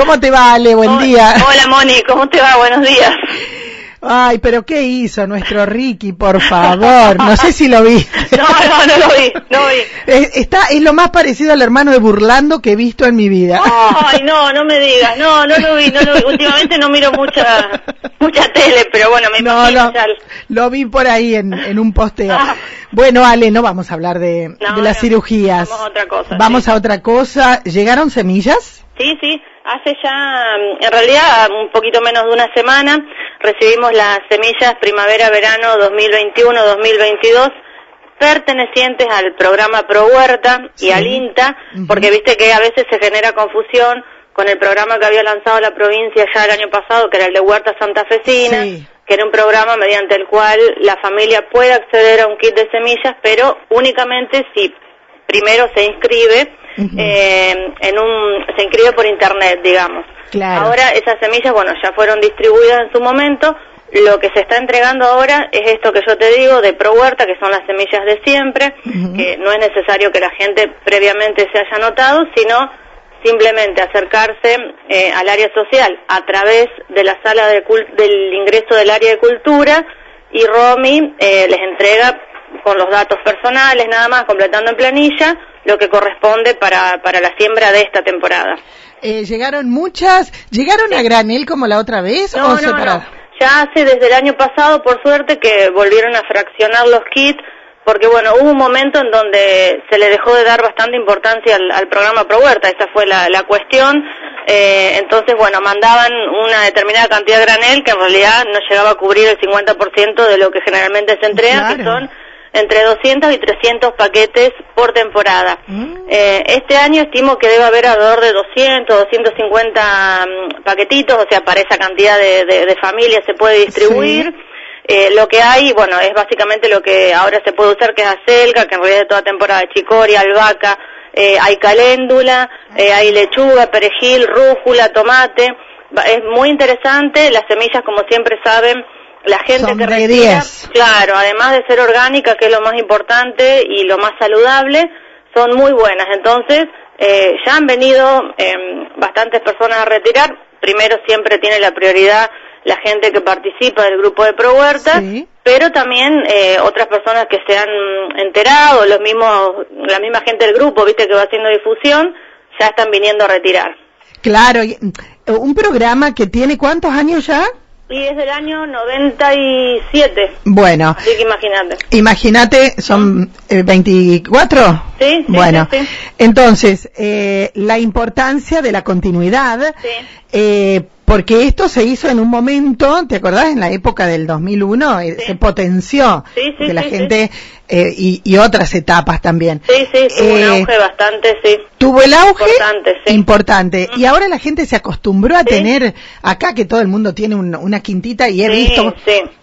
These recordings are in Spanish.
¿Cómo te va, Ale? Buen día. Hola, Moni, ¿cómo te va? Buenos días. Ay, pero ¿qué hizo nuestro Ricky, por favor? No sé si lo vi. No, no, no lo vi, no vi. Está, es lo más parecido al hermano de Burlando que he visto en mi vida. Ay, no, no me digas, no, no lo vi, no lo vi. Últimamente no miro mucha, mucha tele, pero bueno, me no, lo, lo vi por ahí en, en un posteo. Ah. Bueno, Ale, no vamos a hablar de, de las cirugías. Vamos a otra cosa. Vamos a otra cosa. ¿Llegaron semillas? Sí, sí. Hace ya, en realidad, un poquito menos de una semana, recibimos las semillas primavera-verano 2021-2022 pertenecientes al programa Pro Huerta y al INTA, porque viste que a veces se genera confusión con el programa que había lanzado la provincia ya el año pasado, que era el de Huerta Santa Fecina, que era un programa mediante el cual la familia puede acceder a un kit de semillas, pero únicamente si primero se inscribe eh, en un, se inscribe por internet, digamos. Ahora esas semillas, bueno, ya fueron distribuidas en su momento. Lo que se está entregando ahora es esto que yo te digo de Pro Huerta, que son las semillas de siempre, que no es necesario que la gente previamente se haya notado, sino simplemente acercarse eh, al área social a través de la sala de del ingreso del área de cultura y Romy eh, les entrega con los datos personales nada más, completando en planilla, lo que corresponde para, para la siembra de esta temporada. Eh, ¿Llegaron muchas? ¿Llegaron a granel como la otra vez no, o no, Ya hace desde el año pasado, por suerte, que volvieron a fraccionar los kits, porque bueno, hubo un momento en donde se le dejó de dar bastante importancia al, programa Pro Huerta, esa fue la, la cuestión. Eh, entonces, bueno, mandaban una determinada cantidad de granel que en realidad no llegaba a cubrir el 50% de lo que generalmente se entrega, que son entre 200 y 300 paquetes por temporada. Mm. Eh, este año estimo que debe haber alrededor de 200, 250 mm, paquetitos, o sea, para esa cantidad de, familias se puede distribuir. Eh, lo que hay, bueno, es básicamente lo que ahora se puede usar, que es acelga, que en realidad es toda temporada de chicoria, albahaca, eh, hay caléndula, hay lechuga, perejil, rúcula, tomate. Es muy interesante, las semillas, como siempre saben, la gente que retira, claro, además de ser orgánica, que es lo más importante y lo más saludable, son muy buenas. Entonces, eh, ya han venido em, bastantes personas a retirar. Primero siempre tiene la prioridad la gente que participa del grupo de Pro Huerta, pero también eh, otras personas que se han enterado, los mismos, la misma gente del grupo, viste que va haciendo difusión, ya están viniendo a retirar. Claro, un programa que tiene cuántos años ya? Y es del año 97. Bueno. Así que imagínate. Imagínate, son 24. Eh, sí, sí Bueno, entonces, eh, la importancia de la continuidad. Sí. Eh, porque esto se hizo en un momento, ¿te acordás? En la época del 2001 eh, se potenció sí, que la gente eh, y, otras etapas también. Sí, sí, tuvo un eh, auge bastante, sí. Tuvo el auge importante. Sí. importante. Y ahora la gente se acostumbró a tener acá que todo el mundo tiene una quintita y he visto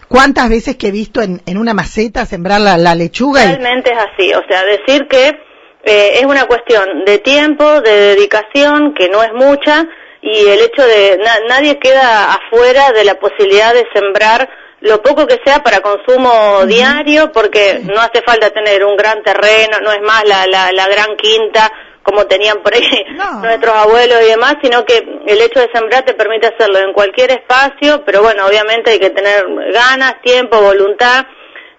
cuántas veces que he visto en, en una maceta sembrar la, la lechuga. Realmente es así, o sea, decir que es una cuestión de tiempo, de dedicación, que no es mucha y el hecho de nadie queda afuera de la posibilidad de sembrar lo poco que sea para consumo diario porque no hace falta tener un gran terreno, no es más la, la, la gran quinta como tenían por ahí nuestros abuelos y demás, sino que el hecho de sembrar te permite hacerlo en cualquier espacio, pero bueno, obviamente hay que tener ganas, tiempo, voluntad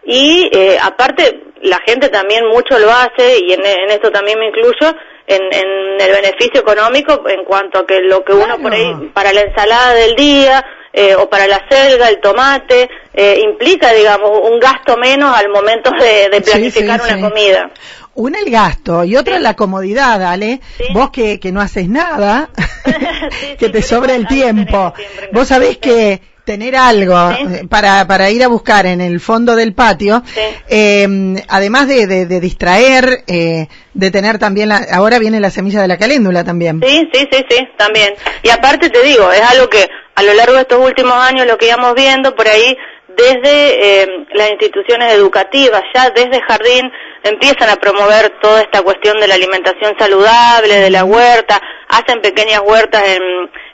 y eh, aparte la gente también mucho lo hace y en, en esto también me incluyo, en, el beneficio económico en cuanto a que lo que uno por ahí para la ensalada del día eh, o para la selga, el tomate, eh, implica, digamos, un gasto menos al momento de, planificar una comida. Una el gasto y otra la comodidad, ¿vale? Vos que, que no haces nada, que te sobra el tiempo. Vos sabés que tener algo eh, para, para ir a buscar en el fondo del patio, eh, además de, de, distraer, eh, de tener también, la, ahora viene la semilla de la caléndula también. Sí, sí, sí, sí, también. Y aparte te digo, es algo que a lo largo de estos últimos años lo que íbamos viendo por ahí, desde eh, las instituciones educativas, ya desde jardín, empiezan a promover toda esta cuestión de la alimentación saludable, de la huerta, hacen pequeñas huertas en,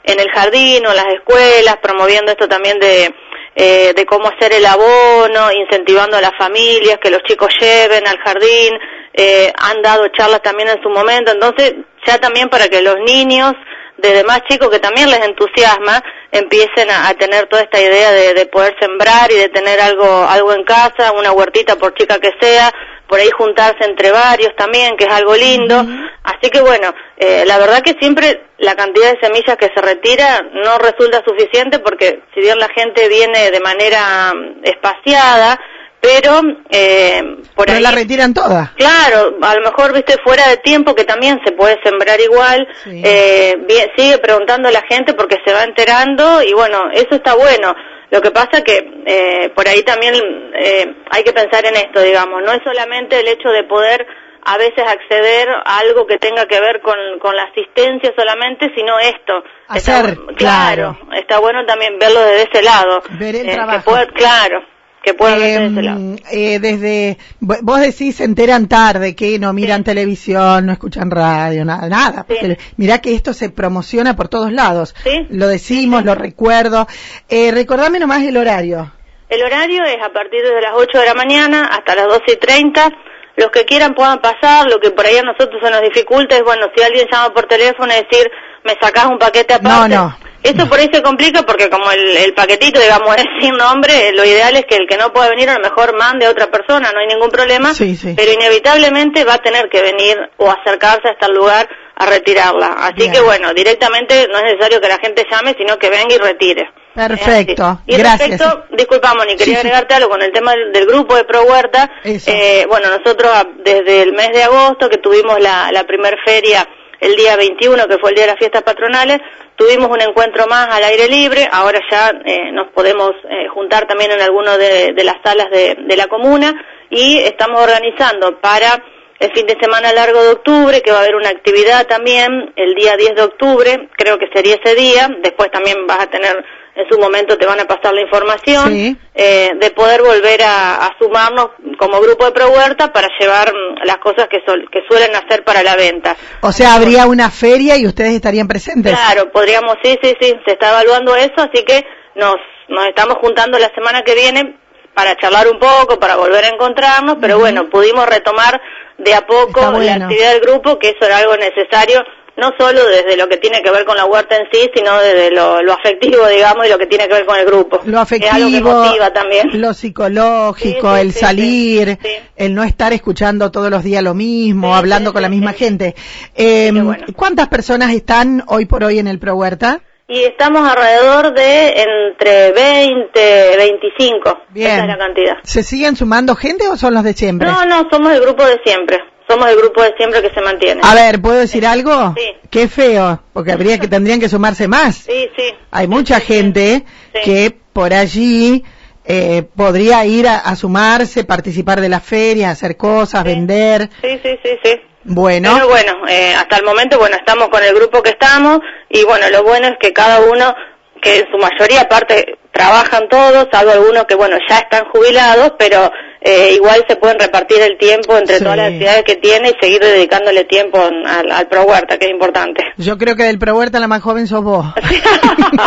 en el jardín o en las escuelas, promoviendo esto también de, eh, de cómo hacer el abono, incentivando a las familias que los chicos lleven al jardín, eh, han dado charlas también en su momento, entonces ya también para que los niños de demás chicos que también les entusiasma, empiecen a, tener toda esta idea de, poder sembrar y de tener algo, algo en casa, una huertita por chica que sea, por ahí juntarse entre varios también, que es algo lindo. Así que bueno, eh, la verdad que siempre la cantidad de semillas que se retira no resulta suficiente porque si bien la gente viene de manera mm, espaciada, pero eh, por ahí... la retiran todas. Claro, a lo mejor, viste, fuera de tiempo que también se puede sembrar igual, eh, sigue preguntando a la gente porque se va enterando y bueno, eso está bueno. Lo que pasa que eh, por ahí también eh, hay que pensar en esto, digamos, no es solamente el hecho de poder a veces acceder a algo que tenga que ver con, con la asistencia solamente, sino esto. Hacer, claro, Está bueno también verlo desde ese lado. Ver el trabajo. claro, que em, eh, desde, vos decís, se enteran tarde, que no miran televisión, no escuchan radio, nada, nada. Porque mirá que esto se promociona por todos lados. Lo decimos, lo recuerdo. Eh, recordame nomás el horario. El horario es a partir de las 8 de la mañana hasta las 12 y 30. Los que quieran puedan pasar, lo que por ahí a nosotros se nos dificulta es, bueno, si alguien llama por teléfono y decir, me sacás un paquete aparte. No, no. Eso por ahí se complica porque como el, paquetito, digamos, es sin nombre, lo ideal es que el que no pueda venir a lo mejor mande a otra persona, no hay ningún problema, pero inevitablemente va a tener que venir o acercarse hasta el lugar a retirarla. Así que bueno, directamente no es necesario que la gente llame, sino que venga y retire. Perfecto, y gracias. respecto, disculpa Moni, quería agregarte algo con el tema del, grupo de Pro Huerta. Eh, bueno, nosotros desde el mes de agosto que tuvimos la, la primer feria el día 21, que fue el día de las fiestas patronales, tuvimos un encuentro más al aire libre, ahora ya eh, nos podemos eh, juntar también en alguna de, las salas de, la comuna y estamos organizando para el fin de semana largo de octubre, que va a haber una actividad también el día 10 de octubre, creo que sería ese día, después también vas a tener en su momento te van a pasar la información, eh, de poder volver a, sumarnos como grupo de Pro Huerta para llevar mm, las cosas que, que suelen hacer para la venta. O sea, habría una feria y ustedes estarían presentes. Claro, podríamos, sí, sí, sí, se está evaluando eso, así que nos, nos estamos juntando la semana que viene para charlar un poco, para volver a encontrarnos, pero bueno, pudimos retomar de a poco la actividad del grupo, que eso era algo necesario no solo desde lo que tiene que ver con la huerta en sí, sino desde lo, afectivo, digamos, y lo que tiene que ver con el grupo. Lo afectivo, también. lo psicológico, el salir, el no estar escuchando todos los días lo mismo, hablando con la misma gente. Eh, ¿Cuántas personas están hoy por hoy en el Pro Huerta? Y estamos alrededor de entre 20, 25. Bien. Esa es la cantidad. ¿Se siguen sumando gente o son los de siempre? No, no, somos el grupo de siempre somos el grupo de siempre que se mantiene. A ver, ¿puedo decir algo? Sí. Qué feo, porque habría que tendrían que sumarse más. Sí, sí. Hay mucha gente que por allí eh, podría ir a, sumarse, participar de la feria, hacer cosas, vender. Sí, sí, sí, sí. Bueno. Pero bueno, eh, hasta el momento, bueno, estamos con el grupo que estamos y bueno, lo bueno es que cada uno, que en su mayoría aparte trabajan todos, salvo algunos que bueno, ya están jubilados, pero eh, igual se pueden repartir el tiempo entre todas las actividades que tiene y seguir dedicándole tiempo al, Pro Huerta, que es importante. Yo creo que del Pro Huerta la más joven sos vos.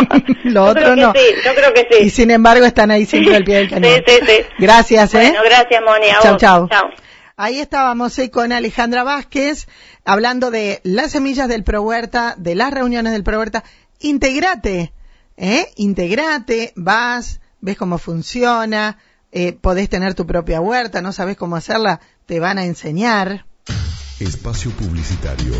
Lo otro no. Sí, yo creo que sí. Y sin embargo están ahí siempre al pie del cañón. Sí, sí, sí. Gracias, ¿eh? Bueno, gracias, Moni. Chao, chao. Ahí estábamos eh, con Alejandra Vázquez hablando de las semillas del Pro Huerta, de las reuniones del Pro Huerta. Integrate, ¿eh? Integrate, vas, ves cómo funciona, eh, podés tener tu propia huerta, no sabes cómo hacerla, te van a enseñar. Espacio Publicitario.